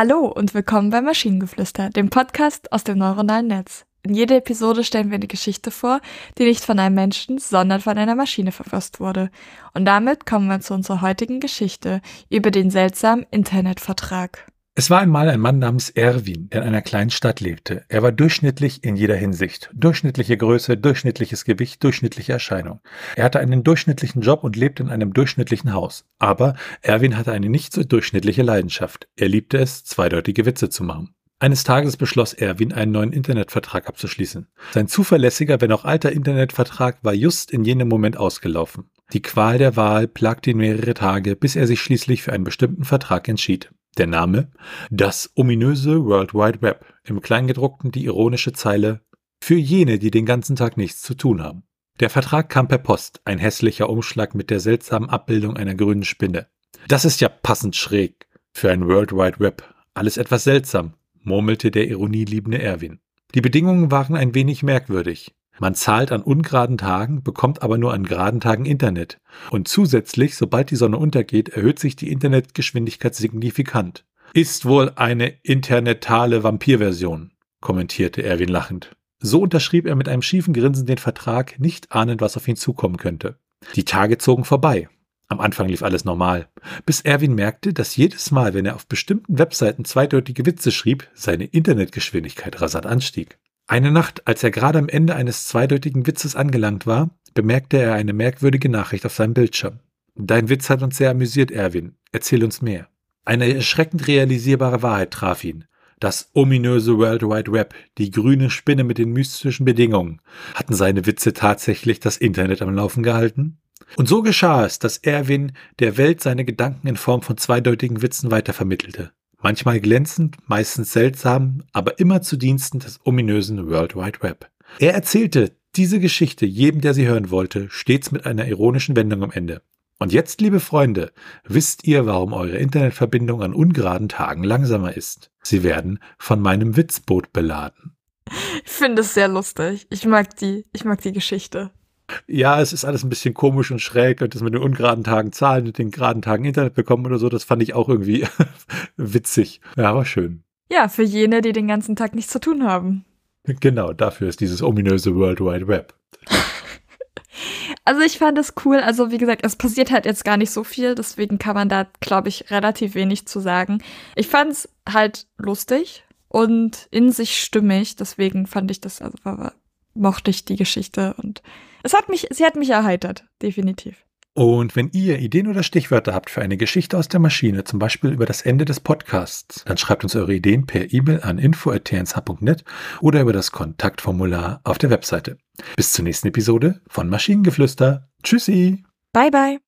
Hallo und willkommen bei Maschinengeflüster, dem Podcast aus dem neuronalen Netz. In jeder Episode stellen wir eine Geschichte vor, die nicht von einem Menschen, sondern von einer Maschine verfasst wurde. Und damit kommen wir zu unserer heutigen Geschichte über den seltsamen Internetvertrag. Es war einmal ein Mann namens Erwin, der in einer kleinen Stadt lebte. Er war durchschnittlich in jeder Hinsicht. Durchschnittliche Größe, durchschnittliches Gewicht, durchschnittliche Erscheinung. Er hatte einen durchschnittlichen Job und lebte in einem durchschnittlichen Haus. Aber Erwin hatte eine nicht so durchschnittliche Leidenschaft. Er liebte es, zweideutige Witze zu machen. Eines Tages beschloss Erwin, einen neuen Internetvertrag abzuschließen. Sein zuverlässiger, wenn auch alter Internetvertrag war just in jenem Moment ausgelaufen. Die Qual der Wahl plagte ihn mehrere Tage, bis er sich schließlich für einen bestimmten Vertrag entschied. Der Name? Das ominöse World Wide Web. Im Kleingedruckten die ironische Zeile für jene, die den ganzen Tag nichts zu tun haben. Der Vertrag kam per Post, ein hässlicher Umschlag mit der seltsamen Abbildung einer grünen Spinne. Das ist ja passend schräg für ein World Wide Web. Alles etwas seltsam, murmelte der ironieliebende Erwin. Die Bedingungen waren ein wenig merkwürdig. Man zahlt an ungeraden Tagen, bekommt aber nur an geraden Tagen Internet. Und zusätzlich, sobald die Sonne untergeht, erhöht sich die Internetgeschwindigkeit signifikant. Ist wohl eine internetale Vampirversion, kommentierte Erwin lachend. So unterschrieb er mit einem schiefen Grinsen den Vertrag, nicht ahnend, was auf ihn zukommen könnte. Die Tage zogen vorbei. Am Anfang lief alles normal, bis Erwin merkte, dass jedes Mal, wenn er auf bestimmten Webseiten zweideutige Witze schrieb, seine Internetgeschwindigkeit rasant anstieg. Eine Nacht, als er gerade am Ende eines zweideutigen Witzes angelangt war, bemerkte er eine merkwürdige Nachricht auf seinem Bildschirm. Dein Witz hat uns sehr amüsiert, Erwin. Erzähl uns mehr. Eine erschreckend realisierbare Wahrheit traf ihn. Das ominöse World Wide Web, die grüne Spinne mit den mystischen Bedingungen. Hatten seine Witze tatsächlich das Internet am Laufen gehalten? Und so geschah es, dass Erwin der Welt seine Gedanken in Form von zweideutigen Witzen weitervermittelte manchmal glänzend, meistens seltsam, aber immer zu Diensten des ominösen World Wide Web. Er erzählte diese Geschichte jedem, der sie hören wollte, stets mit einer ironischen Wendung am Ende. Und jetzt, liebe Freunde, wisst ihr, warum eure Internetverbindung an ungeraden Tagen langsamer ist? Sie werden von meinem Witzboot beladen. Ich finde es sehr lustig. Ich mag die, ich mag die Geschichte. Ja, es ist alles ein bisschen komisch und schräg und das mit den ungeraden Tagen Zahlen und den geraden Tagen Internet bekommen oder so, das fand ich auch irgendwie witzig. Ja, aber schön. Ja, für jene, die den ganzen Tag nichts zu tun haben. Genau, dafür ist dieses ominöse World Wide Web. Also ich fand es cool. Also wie gesagt, es passiert halt jetzt gar nicht so viel, deswegen kann man da, glaube ich, relativ wenig zu sagen. Ich fand es halt lustig und in sich stimmig, deswegen fand ich das, also mochte ich die Geschichte und es hat mich, sie hat mich erheitert, definitiv. Und wenn ihr Ideen oder Stichwörter habt für eine Geschichte aus der Maschine, zum Beispiel über das Ende des Podcasts, dann schreibt uns eure Ideen per E-Mail an info.tnsh.net oder über das Kontaktformular auf der Webseite. Bis zur nächsten Episode von Maschinengeflüster. Tschüssi. Bye bye.